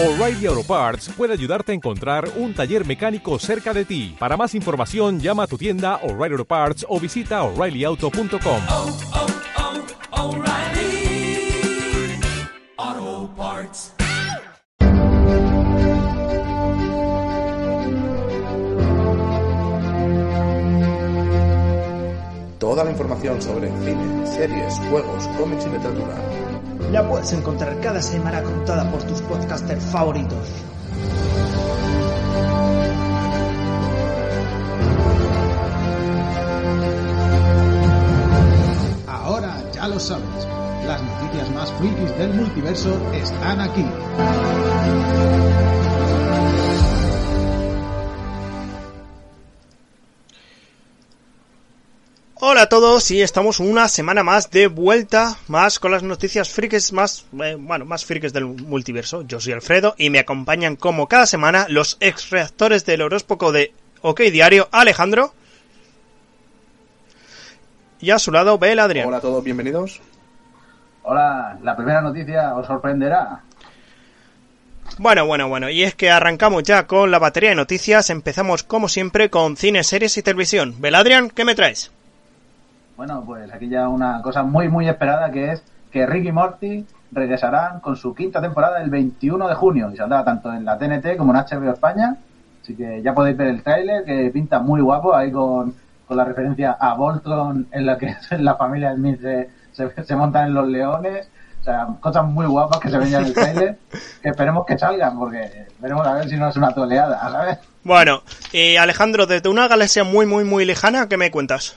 O'Reilly Auto Parts puede ayudarte a encontrar un taller mecánico cerca de ti. Para más información, llama a tu tienda O'Reilly Auto Parts o visita oreillyauto.com. oh, oh, O'Reilly Auto Parts. Toda la información sobre cine, series, juegos, cómics y literatura. La puedes encontrar cada semana contada por tus podcasters favoritos. Ahora ya lo sabes, las noticias más frikis del multiverso están aquí. Hola a todos y estamos una semana más de vuelta, más con las noticias frikis más, eh, bueno, más frikis del multiverso. Yo soy Alfredo y me acompañan como cada semana los ex reactores del horóscopo de OK Diario, Alejandro. Y a su lado, Bel Adrián. Hola a todos, bienvenidos. Hola, la primera noticia os sorprenderá. Bueno, bueno, bueno, y es que arrancamos ya con la batería de noticias. Empezamos como siempre con cine, series y televisión. Beladrian, ¿qué me traes? Bueno, pues aquí ya una cosa muy muy esperada que es que Rick y Morty regresarán con su quinta temporada el 21 de junio y saldrá tanto en la TNT como en HBO España. Así que ya podéis ver el tráiler que pinta muy guapo ahí con, con la referencia a Voltron en la que en la familia Smith se, se, se montan en los leones. O sea, cosas muy guapas que se ven ya en el tráiler que esperemos que salgan porque veremos a ver si no es una toleada, ¿sabes? Bueno, y Alejandro, desde una galaxia muy, muy, muy lejana, ¿qué me cuentas?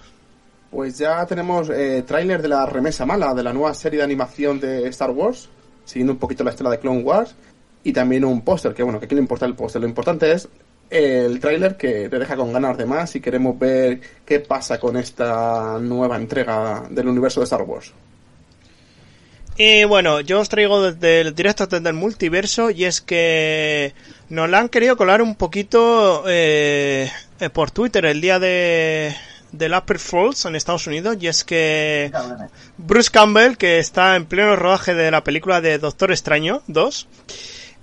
Pues ya tenemos eh, tráiler de la remesa mala, de la nueva serie de animación de Star Wars, siguiendo un poquito la estela de Clone Wars, y también un póster, que bueno, que aquí no importa el póster, lo importante es el tráiler que te deja con ganas de más y queremos ver qué pasa con esta nueva entrega del universo de Star Wars. Y bueno, yo os traigo desde el directo desde el multiverso y es que nos la han querido colar un poquito eh, eh, por Twitter el día de del Upper Falls en Estados Unidos y es que Bruce Campbell, que está en pleno rodaje de la película de Doctor Extraño 2,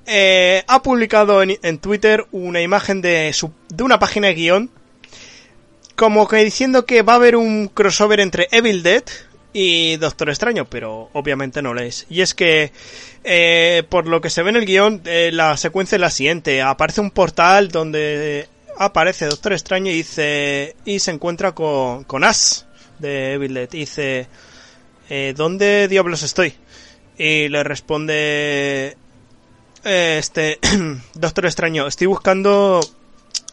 eh, ha publicado en, en Twitter una imagen de, su, de una página de guion como que diciendo que va a haber un crossover entre Evil Dead y Doctor Extraño, pero obviamente no lo es. Y es que, eh, por lo que se ve en el guion, eh, la secuencia es la siguiente. Aparece un portal donde aparece Doctor Extraño y dice y se encuentra con, con Ash de Evil Dead. Y dice, eh, ¿dónde diablos estoy? Y le responde eh, este Doctor Extraño, estoy buscando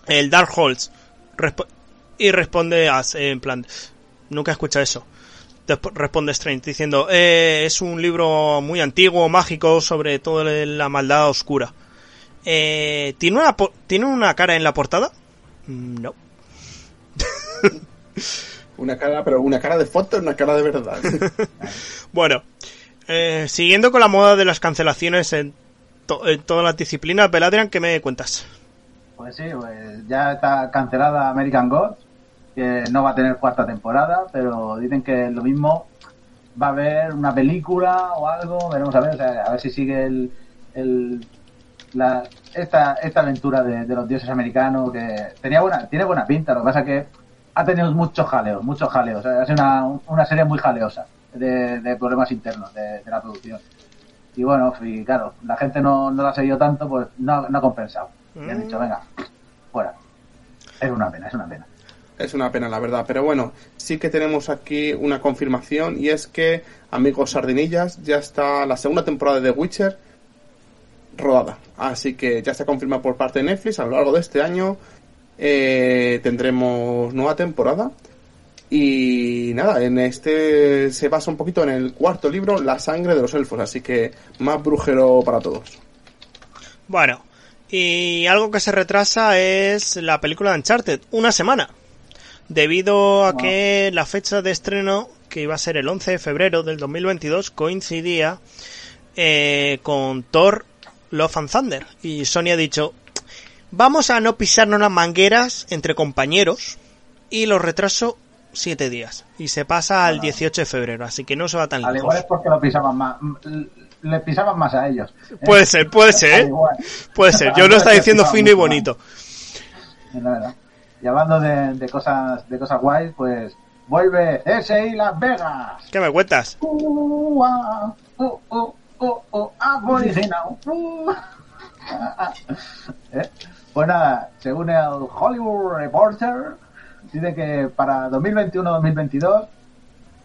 el Dark. Resp- y responde Ash en plan, nunca he escuchado eso. Responde Strange diciendo, eh, es un libro muy antiguo, mágico, sobre toda la maldad oscura. Eh, ¿tiene, una ¿Tiene una cara en la portada? Mm, No. Una cara, pero una cara de foto, una cara de verdad. Bueno, eh, siguiendo con la moda de las cancelaciones en, to- en todas las disciplinas, Beladrian, ¿qué me cuentas? Pues sí, pues ya está cancelada American Gods, que no va a tener cuarta temporada, pero dicen que lo mismo va a haber una película o algo, veremos a ver, o sea, a ver si sigue el, el la, esta, esta aventura de, de los dioses americanos que tenía buena, tiene buena pinta, lo que pasa que ha tenido muchos jaleos, muchos jaleos, ha sido una, una serie muy jaleosa de, de problemas internos de, de la producción. Y bueno, y claro, la gente no, no la ha seguido tanto, pues no, no ha compensado. Y han dicho, venga, fuera. Es una pena, es una pena. Es una pena, la verdad. Pero bueno, sí que tenemos aquí una confirmación y es que, amigos sardinillas, ya está la segunda temporada de The Witcher rodada. Así que ya está confirmada por parte de Netflix. A lo largo de este año eh, tendremos nueva temporada. Y nada, en este se basa un poquito en el cuarto libro, La sangre de los elfos. Así que más brujero para todos. Bueno, y algo que se retrasa es la película de Uncharted, una semana. Debido a que la fecha de estreno, que iba a ser el 11 de febrero del 2022, coincidía eh, con Thor Love and Thunder. Y Sony ha dicho, vamos a no pisarnos las mangueras entre compañeros y lo retraso siete días. Y se pasa al 18 de febrero, así que no se va tan Al lejos. igual es porque lo pisaban más. les pisaban más a ellos. Puede ser, puede ser, ¿eh? Puede ser. Yo lo está diciendo fino y bonito. Es la verdad. Y hablando de, de cosas de cosas guays, pues vuelve SI Las Vegas. ¿Qué me cuentas? Uh, uh, aboriginal. Uh. ¿Eh? Pues nada, según el Hollywood Reporter, dice que para 2021-2022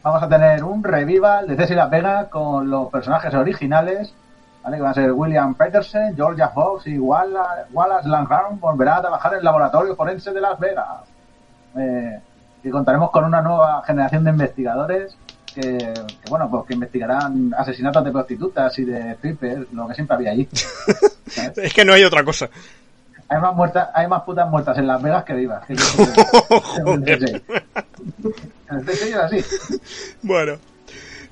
vamos a tener un revival de Ceci Las Vegas con los personajes originales, ¿vale? que van a ser William Peterson, Georgia Fox y Walla- Wallace Langham volverá a trabajar en el laboratorio forense de Las Vegas. Eh, y contaremos con una nueva generación de investigadores que, que, bueno, pues que investigarán asesinatos de prostitutas y de strippers, lo que siempre había allí. Es que no hay otra cosa. Hay más muertas, hay más putas muertas en Las Vegas que vivas. Que el es así. Bueno.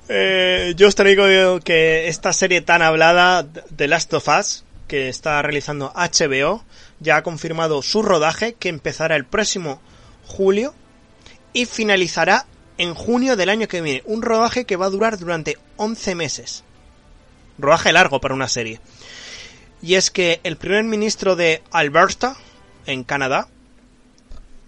Eh, yo os traigo que esta serie tan hablada, The Last of Us, que está realizando HBO, ya ha confirmado su rodaje, que empezará el próximo julio y finalizará en junio del año que viene. Un rodaje que va a durar durante 11 meses. Rodaje largo para una serie. Y es que el primer ministro de Alberta, en Canadá,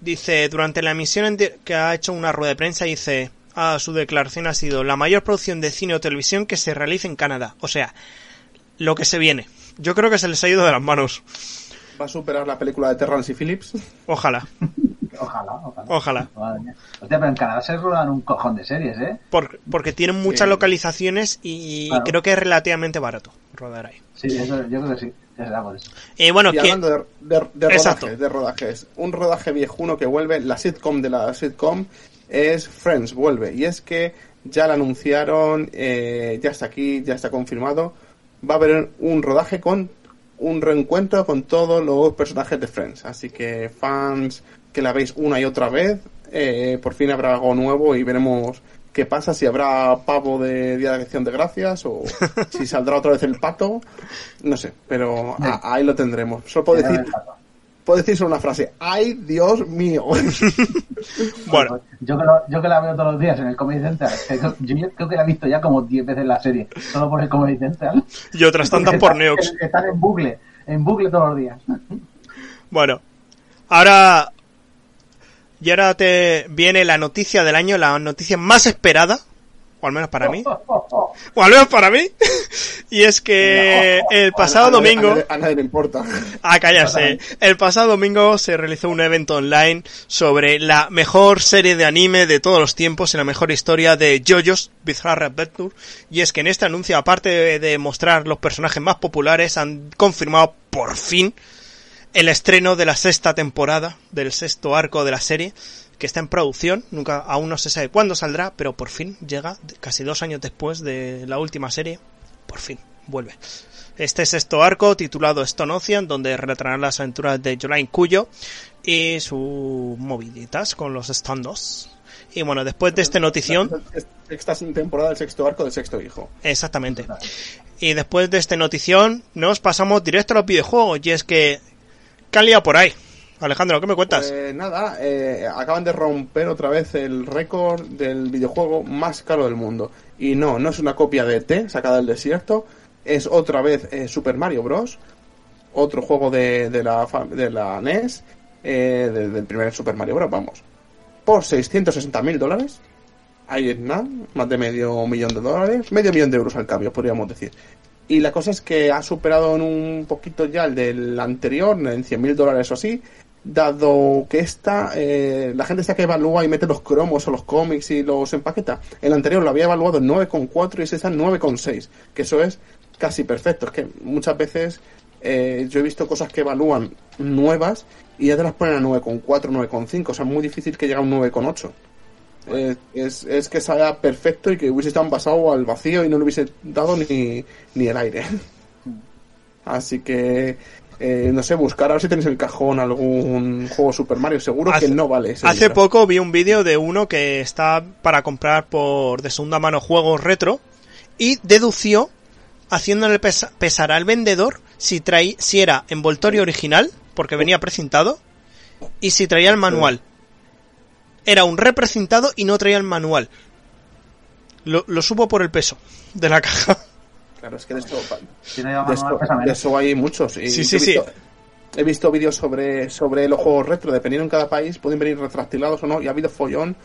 dice, durante la emisión que ha hecho una rueda de prensa, dice, ah, su declaración ha sido la mayor producción de cine o televisión que se realiza en Canadá. O sea, lo que se viene. Yo creo que se les ha ido de las manos. Va a superar la película de Terrence y Phillips. Ojalá, Ojalá, ojalá. ojalá. Hostia, pero en Canadá se rodan un cojón de series, ¿eh? Por- porque tienen muchas Sí. localizaciones y Claro. creo que es relativamente barato rodar ahí. Sí, eso, yo creo que sí. Y bueno, Y ¿quién- hablando de, de- de Exacto. rodajes, de rodajes, un rodaje viejuno que vuelve, la sitcom de la sitcom es Friends, vuelve. Y es que ya la anunciaron, eh, ya está aquí, ya está confirmado. Va a haber un rodaje con un reencuentro con todos los personajes de Friends. Así que fans que la veis una y otra vez, eh, por fin habrá algo nuevo y veremos qué pasa, si habrá pavo de Día de Acción de Gracias o si saldrá otra vez el pato. No sé, pero a- ahí lo tendremos. Solo puedo decir, puedo decir solo una frase. ¡Ay, Dios mío! bueno, Yo que, lo- yo que la veo todos los días en el Comedy Central, yo, yo creo que la he visto ya como 10 veces la serie, solo por el Comedy Central. y otras tantas por Neox. Están en bucle, en bucle todos los días. Bueno, ahora. Y ahora te viene la noticia del año, la noticia más esperada, o al menos para mí, o al menos para mí, y es que el pasado A nadie- domingo, A nadie, le importa. a callarse, el pasado domingo se realizó un evento online sobre la mejor serie de anime de todos los tiempos y la mejor historia de JoJo's Bizarre Adventure, y es que en este anuncio, aparte de mostrar los personajes más populares, han confirmado por fin el estreno de la sexta temporada, del sexto arco de la serie, que está en producción, nunca, aún no se sabe cuándo saldrá, pero por fin llega, casi dos años después de la última serie, por fin, vuelve. Este sexto arco, titulado Stone Ocean, donde relatarán las aventuras de Jolain Cuyo y sus moviditas con los standos. Y bueno, después de esta notición, Esta temporada del sexto arco del sexto hijo. Exactamente. Y después de esta notición, nos pasamos directo a los videojuegos. Y es que. ¿Qué por ahí? Alejandro, ¿qué me cuentas? Pues nada, eh, acaban de romper otra vez el récord del videojuego más caro del mundo. Y no, no es una copia de T sacada del desierto, es otra vez eh, Super Mario Bros. Otro juego de, de, la, de la NES, eh, de- del primer Super Mario Bros. Vamos. Por 660 mil dólares. Ahí es nada, más de medio millón de dólares, medio millón de euros al cambio, podríamos decir. Y la cosa es que ha superado en un poquito ya el del anterior, en 100 mil dólares o así, dado que esta, eh, la gente está que evalúa y mete los cromos o los cómics y los empaqueta. El anterior lo había evaluado en 9,4 y ese está en 9,6, que eso es casi perfecto. Es que muchas veces eh, yo he visto cosas que evalúan nuevas y ya te las ponen a 9,4, 9,5, o sea, muy difícil que llegue a un 9,8. Eh, es, es que salga perfecto y que hubiese estado envasado al vacío y no le hubiese dado ni, ni el aire. Así que, eh, no sé, buscar a ver si tenéis en el cajón algún juego Super Mario. Seguro Hace- que no vale. ese Hace poco vi un vídeo de uno que está para comprar por de segunda mano juegos retro y dedució, haciéndole pesa- pesar al vendedor, si, traí, si era envoltorio original, porque venía precintado, y si traía el manual. Era un reprecintado y no traía el manual. Lo, lo supo por el peso de la caja. Claro, es que de eso, Si no lleva de pesa de eso hay muchos. Y Sí, sí, he visto, He visto vídeos sobre, sobre los juegos retro, dependiendo en cada país, pueden venir retractilados o no, y ha habido follón.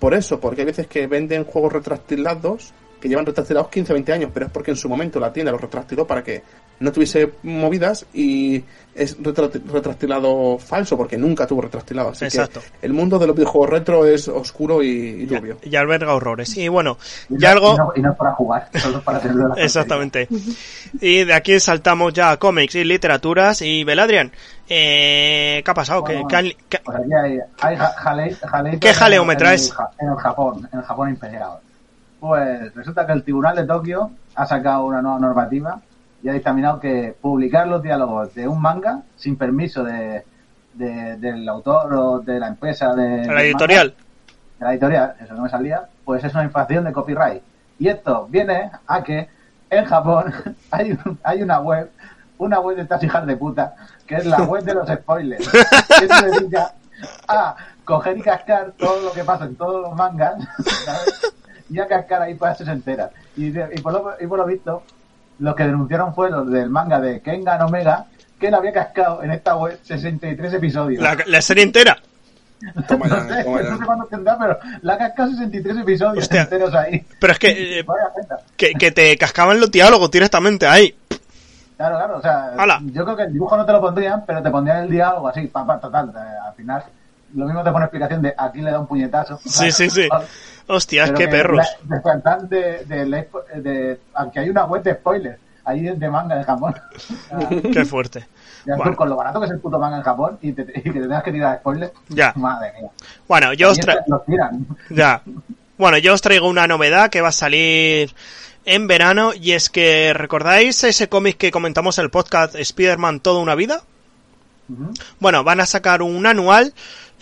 Por eso, porque hay veces que venden juegos retractilados que llevan retractilados 15 20 años, pero es porque en su momento la tienda los retractiló para que no tuviese movidas y es retra- retractilado falso porque nunca tuvo retractilado. Así Exacto. que el mundo de los videojuegos retro es oscuro y, y turbio. Y alberga horrores. Y bueno, Y ya algo... Y no, y no es para jugar, solo es para tenerlo en la. Exactamente. Y de aquí saltamos ya a cómics y literaturas. Y Beladrian, eh, ¿qué ha pasado? ¿Qué, Bueno, qué han- qué- Pues aquí hay, hay ja- jale- ¿Qué jaleo en- me en traes? En el Japón, en el Japón imperial. Pues resulta que el Tribunal de Tokio ha sacado una nueva normativa y ha dictaminado que publicar los diálogos de un manga sin permiso de, de- del autor o de la empresa de la editorial? de la editorial, eso no me salía, pues es una infracción de copyright. Y esto viene a que en Japón hay, un- hay una web, una web de estas hijas de puta, que es la web de los spoilers, que se dedica a coger y cascar todo lo que pasa en todos los mangas, ¿sabes? Y a cascar ahí para se enteran. Y, y, por lo, y por lo visto, los que denunciaron fue los del manga de Kengan Omega, que él había cascado en esta web 63 episodios. La, la serie entera. Toma ya, no sé, toma ya. no sé cuándo tendrá, pero la ha cascado 63 episodios Hostia. enteros ahí. Pero es que, eh, que, que te cascaban los diálogos directamente ahí. Claro, claro, o sea, Hala. yo creo que el dibujo no te lo pondrían, pero te pondrían el diálogo así, pa, pa, total, eh, al final, lo mismo te pone explicación de aquí le da un puñetazo. Sí, sí, sí. Hostias, qué perros. descansan de, de, de, de- aunque hay una web de spoilers, ahí de, manga en Japón. Qué fuerte. ya Bueno. con lo barato que es el puto manga en Japón y, te- y que te tengas que tirar spoilers, Ya. madre mía. Bueno, yo os tra- los tiran. Ya. Bueno, yo os traigo una novedad que va a salir en verano y es que ¿recordáis ese cómic que comentamos en el podcast Spider-Man Toda una vida? Ujú. Bueno, van a sacar un anual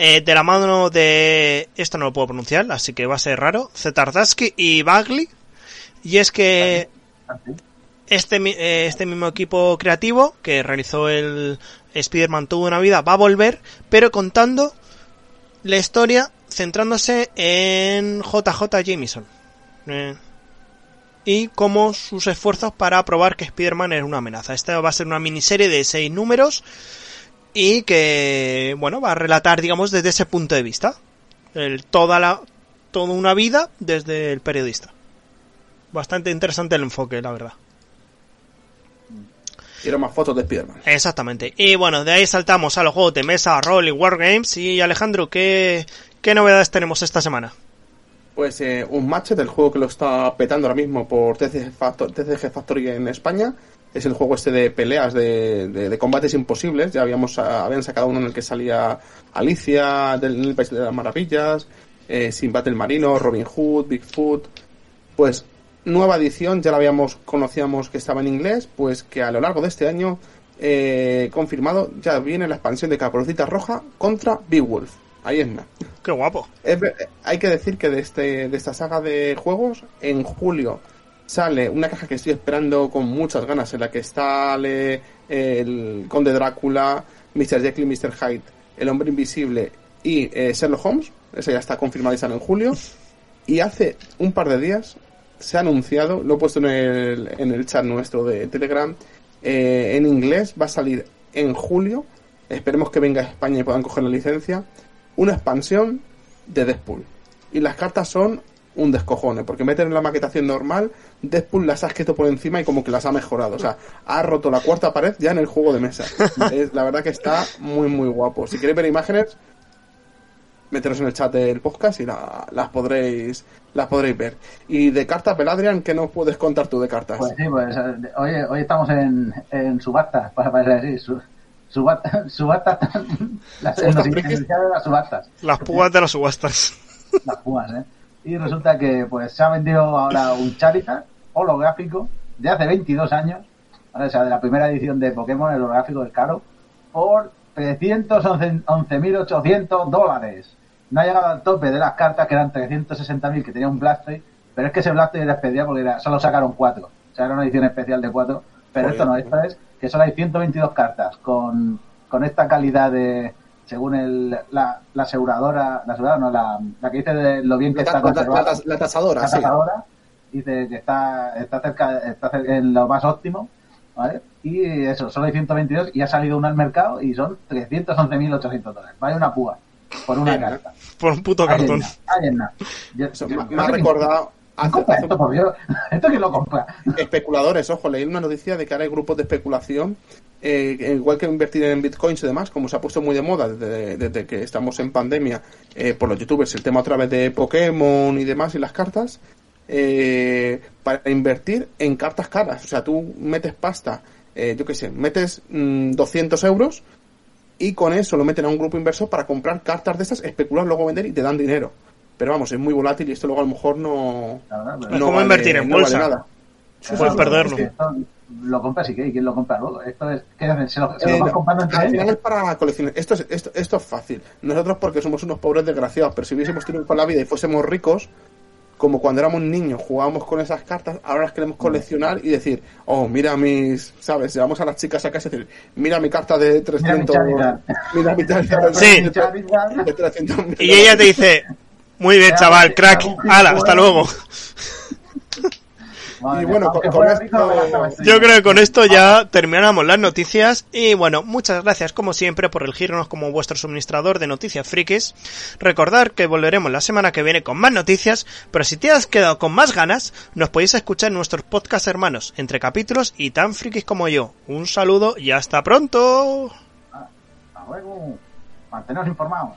eh, de la mano de... Esto no lo puedo pronunciar, así que va a ser raro. Zetardaski y Bagley. Y es que este, eh, este mismo equipo creativo que realizó el Spider-Man Toda una vida va a volver, pero contando la historia centrándose en JJ Jameson. Eh, y como sus esfuerzos para probar que Spider-Man era una amenaza. Esta va a ser una miniserie de seis números y que, bueno, va a relatar, digamos, desde ese punto de vista. El- toda la, toda una vida desde el periodista. Bastante interesante el enfoque, la verdad. Quiero más fotos de Spiderman. Exactamente. Y bueno, de ahí saltamos a los juegos de mesa, rol y wargames. Y Alejandro, ¿qué, qué novedades tenemos esta semana? Pues eh, un match del juego que lo está petando ahora mismo por TCG, Factor- TCG Factory en España. Es el juego este de peleas, de, de- de combates imposibles. Ya habíamos ah, habían sacado uno en el que salía Alicia del el País de las Maravillas, eh, Sinbad el Marino, Robin Hood, Bigfoot. Pues nueva edición, ya la habíamos conocíamos que estaba en inglés, pues que a lo largo de este año eh, confirmado ya viene la expansión de Caperucita Roja contra Big Wolf. Ahí es nada. Qué guapo. Es ver- hay que decir que de, este, de esta saga de juegos, en julio sale una caja que estoy esperando con muchas ganas, en la que sale el Conde Drácula, Mr. Jekyll y Mr. Hyde, El Hombre Invisible y eh, Sherlock Holmes. Esa ya está confirmada y sale en julio. Y hace un par de días se ha anunciado, lo he puesto en el, en el chat nuestro de Telegram, eh, en inglés va a salir en julio. Esperemos que venga a España y puedan coger la licencia. Una expansión de Deadpool. Y las cartas son un descojone, porque meten en la maquetación normal, Deadpool las ha escrito por encima y como que las ha mejorado. O sea, ha roto la cuarta pared ya en el juego de mesa. Es- la verdad que está muy, muy guapo. Si queréis ver imágenes, meteros en el chat del podcast y la- las podréis las podréis ver. Y de cartas, Peladrian, ¿qué nos puedes contar tú de cartas? Pues sí, pues hoy, hoy estamos en, en subastas, para, para decir, su, subasta- subastas, las, en los frikis. iniciales de las subastas, Las púas de las subastas. las púas, ¿eh? Y resulta que pues se ha vendido ahora un Charizard holográfico de hace 22 años, ¿vale? o sea, de la primera edición de Pokémon, el holográfico del caro, por 311.800 dólares. No ha llegado al tope de las cartas, que eran 360.000, que tenía un Blastoise, pero es que ese Blastoise era especial porque era- solo sacaron cuatro. O sea, era una edición especial de cuatro. Pero esto no, esto es que solo hay 122 cartas con, con esta calidad de, según el, la, la aseguradora, la aseguradora no, la, la que dice de lo bien que la, está la conservada la tas- la tasadora, la sí. tasadora, dice que está, está cerca, está cerca- en lo más óptimo, ¿vale? Y eso, solo hay 122 y ha salido una al mercado y son 311.800 dólares. Vale una púa por una carta. Por un puto cartón. me, ha recordado ¿Quién hace- compra hace esto, por Dios? ¿Esto quién lo compra? especuladores, ojo, leí una noticia de que ahora hay grupos de especulación, eh, igual que invertir en bitcoins y demás, como se ha puesto muy de moda desde, desde que estamos en pandemia eh, por los youtubers, el tema otra vez de Pokémon y demás y las cartas, eh, para invertir en cartas caras. O sea, tú metes pasta, eh, yo qué sé, metes mm, 200 euros y con eso lo meten a un grupo inversor para comprar cartas de estas, especular, luego vender y te dan dinero. Pero vamos, es muy volátil y esto luego a lo mejor no... La verdad, pero- Es no como vale- invertir en no vale bolsa. nada. Puedes perderlo. Es que esto lo compras y qué, ¿y quién lo compra luego? Esto es, ¿qué hacen? ¿Se lo, se Eh, lo no, comprando entre al final ellos? es para coleccionar. Esto es, esto, esto es fácil. Nosotros porque somos unos pobres desgraciados, pero si hubiésemos tenido con la vida y fuésemos ricos, como cuando éramos niños jugábamos con esas cartas, ahora las queremos coleccionar y decir, oh, mira mis, ¿sabes? Llevamos a las chicas a casa y decir, mira mi carta de 300, Charizard. mira mi Sí. de, Charizard. de 300 mil Y ella te dice, muy bien, chaval, crack, ala, hasta luego. Madre Y bueno, con- esto-. Yo creo que con esto ya terminamos las noticias y bueno, muchas gracias como siempre por elegirnos como vuestro suministrador de noticias frikis. Recordar que volveremos la semana que viene con más noticias, pero si te has quedado con más ganas, nos podéis escuchar en nuestros podcast hermanos, entre capítulos y tan frikis como yo. Un saludo y hasta pronto. Hasta luego. Manteneros informados.